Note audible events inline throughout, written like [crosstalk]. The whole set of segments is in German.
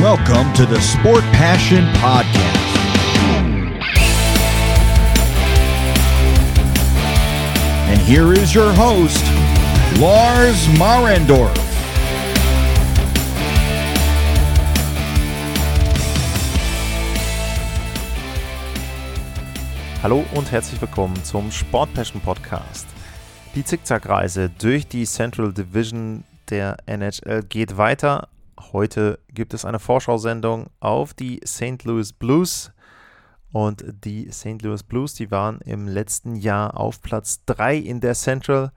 Welcome to the Sport Passion Podcast. And here is your host, Lars Marendorf. Hallo und herzlich willkommen zum Sport Passion Podcast. Die Zickzackreise durch die Central Division der NHL geht weiter. Heute gibt es eine Vorschau-Sendung auf die St. Louis Blues. Und die St. Louis Blues, die waren im letzten Jahr auf Platz 3 in der Central,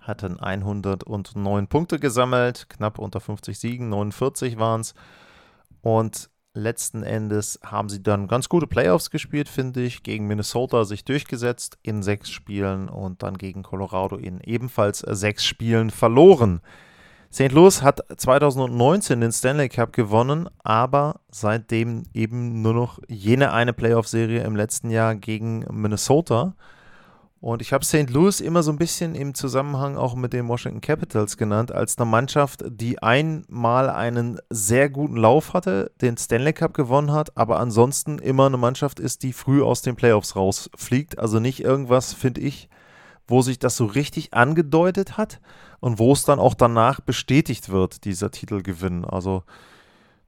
hatten 109 Punkte gesammelt, knapp unter 50 Siegen, 49 waren es. Und letzten Endes haben sie dann ganz gute Playoffs gespielt, finde ich. Gegen Minnesota sich durchgesetzt in sechs Spielen und dann gegen Colorado in ebenfalls sechs Spielen verloren. St. Louis hat 2019 den Stanley Cup gewonnen, aber seitdem eben nur noch jene eine Playoff-Serie im letzten Jahr gegen Minnesota. Und ich habe St. Louis immer so ein bisschen im Zusammenhang auch mit den Washington Capitals genannt, als eine Mannschaft, die einmal einen sehr guten Lauf hatte, den Stanley Cup gewonnen hat, aber ansonsten immer eine Mannschaft ist, die früh aus den Playoffs rausfliegt. Also nicht irgendwas, finde ich, wo sich das so richtig angedeutet hat und wo es dann auch danach bestätigt wird, dieser Titelgewinn. Also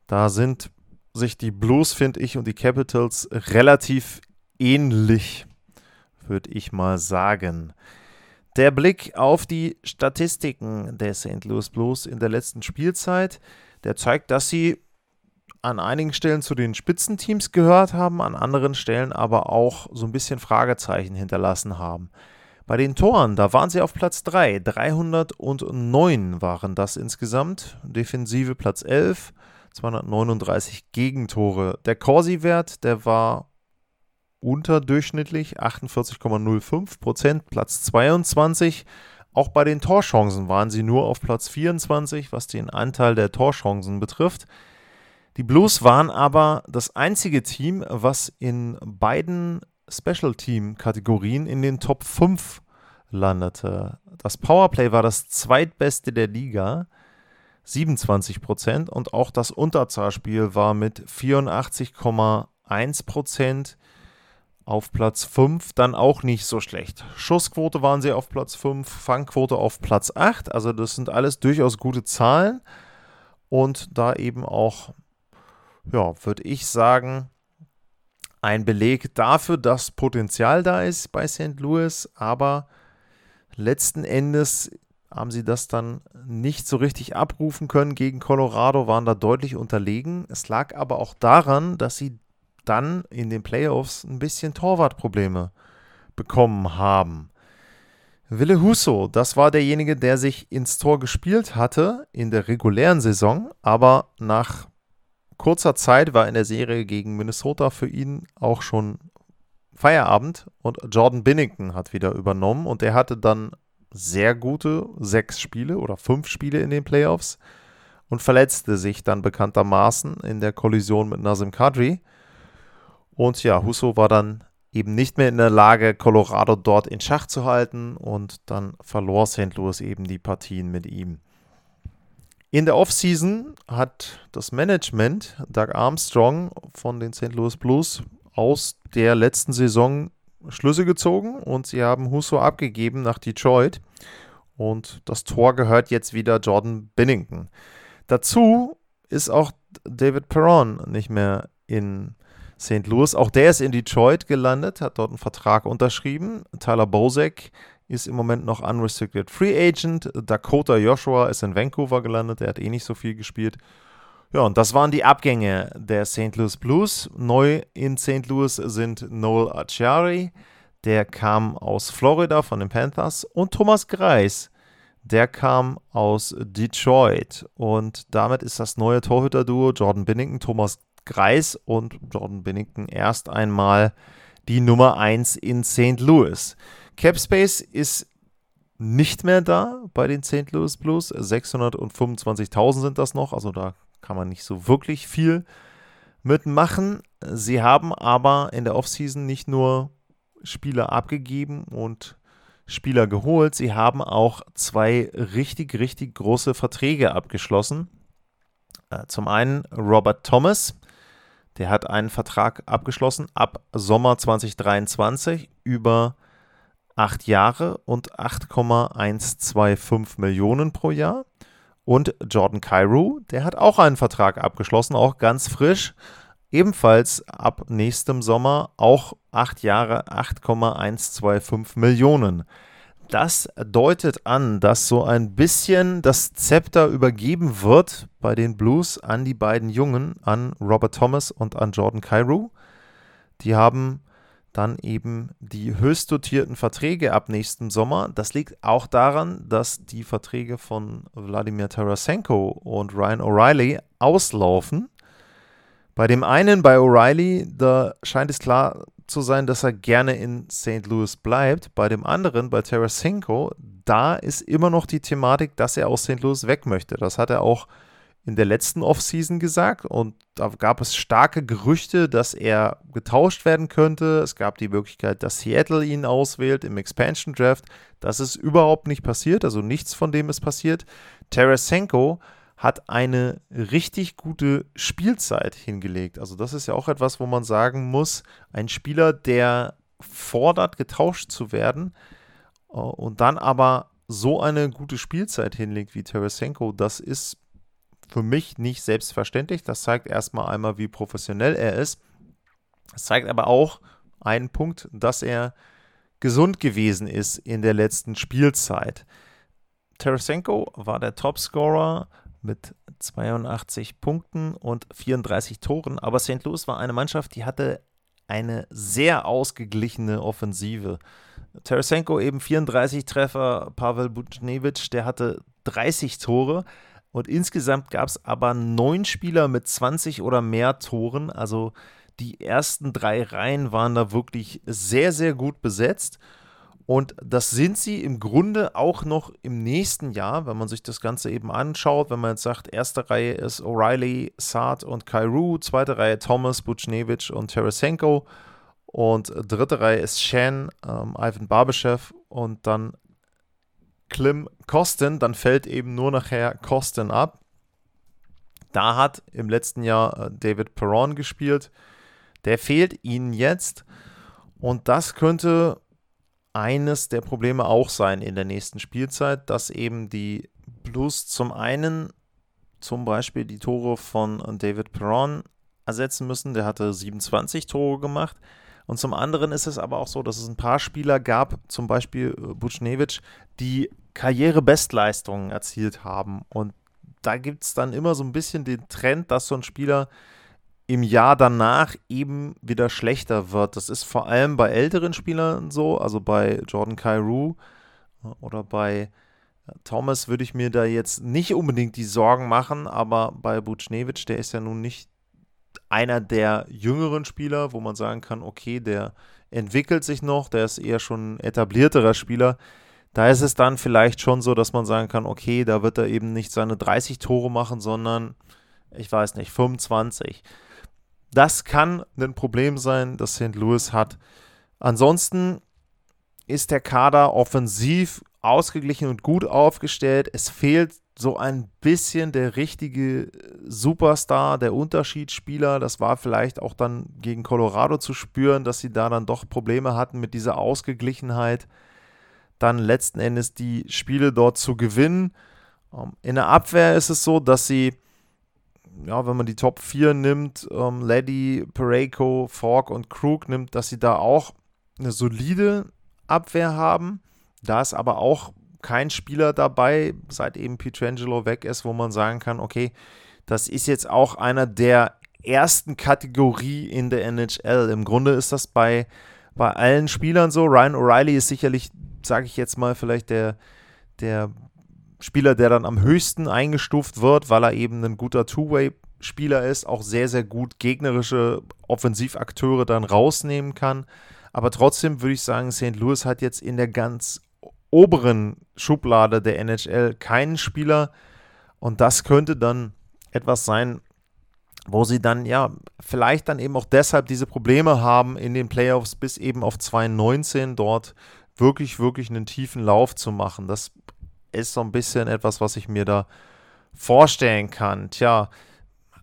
da sind sich die Blues, finde ich, und die Capitals relativ ähnlich würde ich mal sagen. Der Blick auf die Statistiken der St. Louis Blues in der letzten Spielzeit, der zeigt, dass sie an einigen Stellen zu den Spitzenteams gehört haben, an anderen Stellen aber auch so ein bisschen Fragezeichen hinterlassen haben. Bei den Toren, da waren sie auf Platz 3, 309 waren das insgesamt, Defensive Platz 11, 239 Gegentore. Der Corsi-Wert, der war unterdurchschnittlich, 48,05 Prozent, Platz 22. Auch bei den Torchancen waren sie nur auf Platz 24, was den Anteil der Torchancen betrifft. Die Blues waren aber das einzige Team, was in beiden Special Team Kategorien in den Top 5 landete. Das Powerplay war das zweitbeste der Liga, 27 Prozent, und auch das Unterzahlspiel war mit 84,1 Prozent auf Platz 5 dann auch nicht so schlecht. Schussquote waren sie auf Platz 5, Fangquote auf Platz 8. Also das sind alles durchaus gute Zahlen. Und da eben auch, ja, würde ich sagen, ein Beleg dafür, dass Potenzial da ist bei St. Louis. Aber letzten Endes haben sie das dann nicht so richtig abrufen können gegen Colorado, waren da deutlich unterlegen. Es lag aber auch daran, dass sie dann in den Playoffs ein bisschen Torwartprobleme bekommen haben. Wille Husso, das war derjenige, der sich ins Tor gespielt hatte in der regulären Saison, aber nach kurzer Zeit war in der Serie gegen Minnesota für ihn auch schon Feierabend und Jordan Binnington hat wieder übernommen und er hatte dann sehr gute sechs Spiele oder fünf Spiele in den Playoffs und verletzte sich dann bekanntermaßen in der Kollision mit Nazim Kadri. Und ja, Husso war dann eben nicht mehr in der Lage, Colorado dort in Schach zu halten und dann verlor St. Louis eben die Partien mit ihm. In der Offseason hat das Management Doug Armstrong von den St. Louis Blues aus der letzten Saison Schlüsse gezogen und sie haben Husso abgegeben nach Detroit und das Tor gehört jetzt wieder Jordan Binnington. Dazu ist auch David Perron nicht mehr in St. Louis. Auch der ist in Detroit gelandet, hat dort einen Vertrag unterschrieben. Tyler Bozek ist im Moment noch Unrestricted Free Agent. Dakota Joshua ist in Vancouver gelandet, der hat eh nicht so viel gespielt. Ja, und das waren die Abgänge der St. Louis Blues. Neu in St. Louis sind Noel Acciari, der kam aus Florida von den Panthers, und Thomas Greis, der kam aus Detroit. Und damit ist das neue Torhüter-Duo Jordan Binnington, Thomas Greis und Jordan Binnington erst einmal die Nummer 1 in St. Louis. Capspace ist nicht mehr da bei den St. Louis Blues. 625.000 sind das noch, also da kann man nicht so wirklich viel mitmachen. Sie haben aber in der Offseason nicht nur Spieler abgegeben und Spieler geholt, sie haben auch zwei richtig, richtig große Verträge abgeschlossen. Äh, zum einen Robert Thomas, der hat einen Vertrag abgeschlossen ab Sommer 2023 über acht Jahre und 8,125 Millionen pro Jahr. Und Jordan Cairo, der hat auch einen Vertrag abgeschlossen, auch ganz frisch, ebenfalls ab nächstem Sommer, auch acht Jahre, 8,125 Millionen. Das deutet an, dass so ein bisschen das Zepter übergeben wird bei den Blues an die beiden Jungen, an Robert Thomas und an Jordan Cairo. Die haben dann eben die höchst dotierten Verträge ab nächstem Sommer. Das liegt auch daran, dass die Verträge von Wladimir Tarasenko und Ryan O'Reilly auslaufen. Bei dem einen, bei O'Reilly, da scheint es klar zu sein, dass er gerne in St. Louis bleibt. Bei dem anderen, bei Tarasenko, da ist immer noch die Thematik, dass er aus St. Louis weg möchte. Das hat er auch in der letzten Offseason gesagt und da gab es starke Gerüchte, dass er getauscht werden könnte. Es gab die Möglichkeit, dass Seattle ihn auswählt im Expansion Draft. Das ist überhaupt nicht passiert, also nichts von dem ist passiert. Tarasenko hat eine richtig gute Spielzeit hingelegt. Also das ist ja auch etwas, wo man sagen muss, ein Spieler, der fordert, getauscht zu werden äh, und dann aber so eine gute Spielzeit hinlegt wie Tarasenko, das ist für mich nicht selbstverständlich. Das zeigt erstmal einmal, wie professionell er ist. Es zeigt aber auch einen Punkt, dass er gesund gewesen ist in der letzten Spielzeit. Tarasenko war der Topscorer mit 82 Punkten und 34 Toren. Aber St. Louis war eine Mannschaft, die hatte eine sehr ausgeglichene Offensive. Tarasenko eben 34 Treffer, Pavel Buchnevich, der hatte 30 Tore. Und insgesamt gab es aber neun Spieler mit 20 oder mehr Toren. Also die ersten drei Reihen waren da wirklich sehr, sehr gut besetzt. Und das sind sie im Grunde auch noch im nächsten Jahr, wenn man sich das Ganze eben anschaut. Wenn man jetzt sagt, erste Reihe ist O'Reilly, Saad und Kairu, zweite Reihe Thomas, Buchnevich und Tarasenko und dritte Reihe ist Shan, ähm, Ivan Barbeschew und dann Klim Kosten. Dann fällt eben nur nachher Kosten ab. Da hat im letzten Jahr äh, David Perron gespielt. Der fehlt ihnen jetzt. Und das könnte eines der Probleme auch sein in der nächsten Spielzeit, dass eben die Blues zum einen zum Beispiel die Tore von David Perron ersetzen müssen. Der hatte 27 Tore gemacht. Und zum anderen ist es aber auch so, dass es ein paar Spieler gab, zum Beispiel äh, Buchnevich, die Karrierebestleistungen erzielt haben. Und da gibt es dann immer so ein bisschen den Trend, dass so ein Spieler im Jahr danach eben wieder schlechter wird. Das ist vor allem bei älteren Spielern so, also bei Jordan Cairo oder bei äh, Thomas würde ich mir da jetzt nicht unbedingt die Sorgen machen, aber bei Buchnevich, der ist ja nun nicht einer der jüngeren Spieler, wo man sagen kann, okay, der entwickelt sich noch, der ist eher schon ein etablierterer Spieler. Da ist es dann vielleicht schon so, dass man sagen kann, okay, da wird er eben nicht seine 30 Tore machen, sondern ich weiß nicht, 25. Das kann ein Problem sein, das St. Louis hat. Ansonsten ist der Kader offensiv ausgeglichen und gut aufgestellt. Es fehlt so ein bisschen der richtige Superstar, der Unterschiedsspieler. Das war vielleicht auch dann gegen Colorado zu spüren, dass sie da dann doch Probleme hatten mit dieser Ausgeglichenheit. Dann letzten Endes die Spiele dort zu gewinnen. Ähm, in der Abwehr ist es so, dass sie ja, wenn man die Top 4 nimmt, ähm, Leddy, Pareko, Falk und Krug nimmt, dass sie da auch eine solide Abwehr haben. Da ist aber auch kein Spieler dabei, seit eben Pietrangelo weg ist, wo man sagen kann, okay, das ist jetzt auch einer der ersten Kategorie in der NHL. Im Grunde ist das bei, bei allen Spielern so. Ryan O'Reilly ist sicherlich, sage ich jetzt mal, vielleicht der, der Spieler, der dann am höchsten eingestuft wird, weil er eben ein guter Two-Way-Spieler ist, auch sehr, sehr gut gegnerische Offensivakteure dann rausnehmen kann. Aber trotzdem würde ich sagen, St. Louis hat jetzt in der ganz oberen Schublade der NHL keinen Spieler. Und das könnte dann etwas sein, wo sie dann ja vielleicht dann eben auch deshalb diese Probleme haben in den Playoffs bis eben auf 2019 dort wirklich, wirklich einen tiefen Lauf zu machen. Das ist so ein bisschen etwas, was ich mir da vorstellen kann. Tja,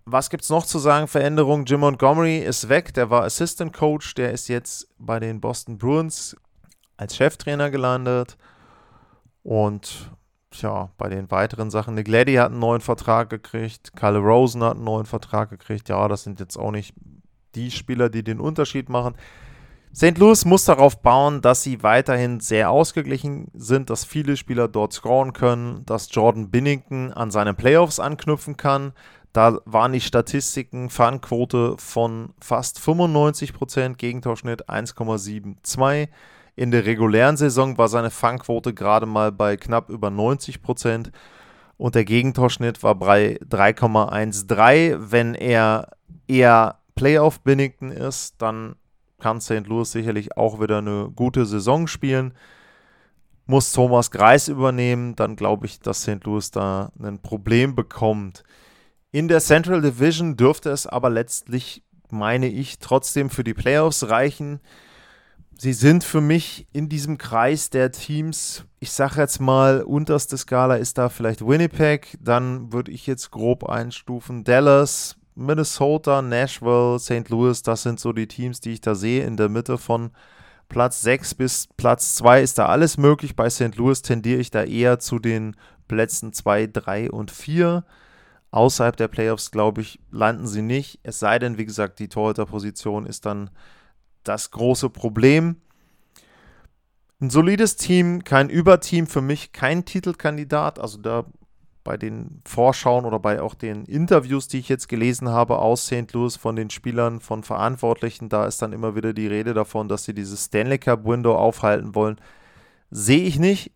was gibt es noch zu sagen? Veränderung: Jim Montgomery ist weg, der war Assistant Coach, der ist jetzt bei den Boston Bruins als Cheftrainer gelandet. Und tja, bei den weiteren Sachen, Nick Leddy hat einen neuen Vertrag gekriegt, Kyle Rosen hat einen neuen Vertrag gekriegt. Ja, das sind jetzt auch nicht die Spieler, die den Unterschied machen. St. Louis muss darauf bauen, dass sie weiterhin sehr ausgeglichen sind, dass viele Spieler dort scoren können, dass Jordan Binnington an seine Playoffs anknüpfen kann. Da waren die Statistiken Fangquote von fast 95%, Gegentorschnitt 1,72. In der regulären Saison war seine Fangquote gerade mal bei knapp über 90% und der Gegentorschnitt war bei 3,13. Wenn er eher Playoff Binnington ist, dann kann St. Louis sicherlich auch wieder eine gute Saison spielen. Muss Thomas Greis übernehmen, dann glaube ich, dass St. Louis da ein Problem bekommt. In der Central Division dürfte es aber letztlich, meine ich, trotzdem für die Playoffs reichen. Sie sind für mich in diesem Kreis der Teams, ich sage jetzt mal, unterste Skala ist da vielleicht Winnipeg, dann würde ich jetzt grob einstufen Dallas, Minnesota, Nashville, St. Louis, das sind so die Teams, die ich da sehe. In der Mitte von Platz 6 bis Platz 2 ist da alles möglich. Bei St. Louis tendiere ich da eher zu den Plätzen 2, 3 und 4. Außerhalb der Playoffs, glaube ich, landen sie nicht. Es sei denn, wie gesagt, die Torhüterposition ist dann das große Problem. Ein solides Team, kein Überteam, für mich kein Titelkandidat. Also da bei den Vorschauen oder bei auch den Interviews, die ich jetzt gelesen habe aus St. Louis von den Spielern, von Verantwortlichen, da ist dann immer wieder die Rede davon, dass sie dieses Stanley Cup Window aufhalten wollen. Sehe ich nicht.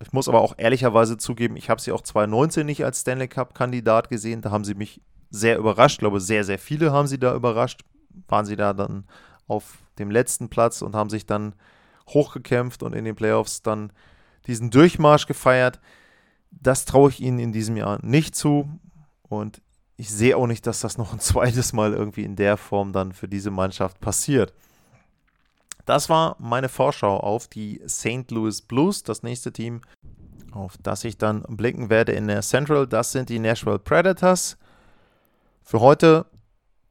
Ich muss aber auch ehrlicherweise zugeben, ich habe sie auch 2019 nicht als Stanley Cup Kandidat gesehen. Da haben sie mich sehr überrascht. Ich glaube, sehr, sehr viele haben sie da überrascht. Waren sie da dann auf dem letzten Platz und haben sich dann hochgekämpft und in den Playoffs dann diesen Durchmarsch gefeiert. Das traue ich ihnen in diesem Jahr nicht zu. Und ich sehe auch nicht, dass das noch ein [laughs] zweites Mal irgendwie in der Form dann für diese Mannschaft passiert. Das war meine Vorschau auf die St. Louis Blues, das nächste Team, auf das ich dann blicken werde in der Central. Das sind die Nashville Predators. Für heute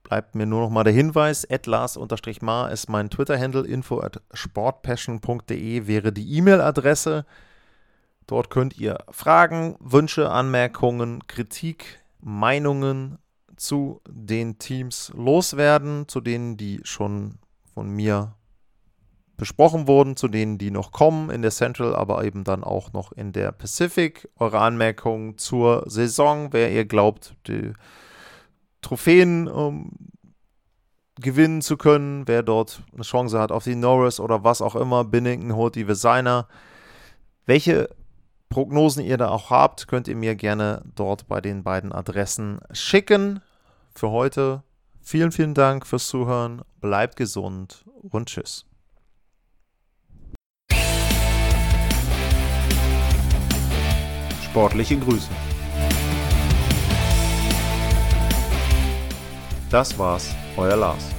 bleibt mir nur noch mal der Hinweis, atlas-mar ist mein Twitter-Handle, info at sportpassion.de wäre die E-Mail-Adresse. Dort könnt ihr Fragen, Wünsche, Anmerkungen, Kritik, Meinungen zu den Teams loswerden, zu denen, die schon von mir besprochen wurden, zu denen, die noch kommen in der Central, aber eben dann auch noch in der Pacific. Eure Anmerkungen zur Saison, wer ihr glaubt, die Trophäen um, gewinnen zu können, wer dort eine Chance hat auf die Norris oder was auch immer, Binnington holt die Designer. Welche Prognosen ihr da auch habt, könnt ihr mir gerne dort bei den beiden Adressen schicken. Für heute vielen, vielen Dank fürs Zuhören. Bleibt gesund und tschüss. Sportliche Grüße. Das war's, euer Lars.